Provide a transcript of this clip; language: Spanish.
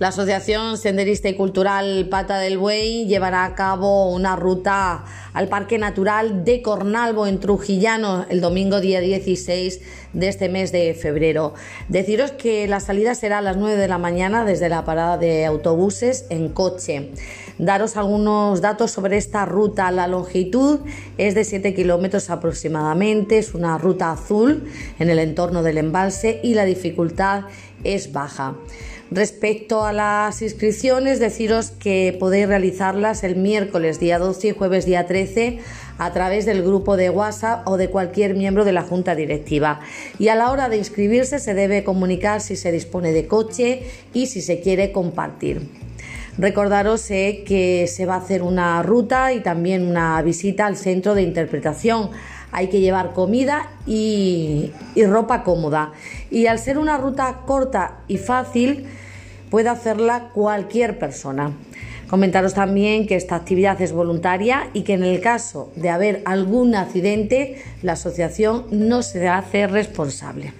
La Asociación Senderista y Cultural Pata del Buey llevará a cabo una ruta al Parque Natural de Cornalvo en Trujillano el domingo día 16 de este mes de febrero. Deciros que la salida será a las 9 de la mañana desde la parada de autobuses en coche. Daros algunos datos sobre esta ruta. La longitud es de 7 kilómetros aproximadamente, es una ruta azul en el entorno del embalse y la dificultad es baja. Respecto a las inscripciones, deciros que podéis realizarlas el miércoles día 12 y jueves día 13 a través del grupo de WhatsApp o de cualquier miembro de la Junta Directiva. Y a la hora de inscribirse se debe comunicar si se dispone de coche y si se quiere compartir. Recordaros eh, que se va a hacer una ruta y también una visita al centro de interpretación hay que llevar comida y, ropa cómoda. Y al ser una ruta corta y fácil, puede hacerla cualquier persona. Comentaros también que esta actividad es voluntaria y que en el caso de haber algún accidente, la asociación no se hace responsable.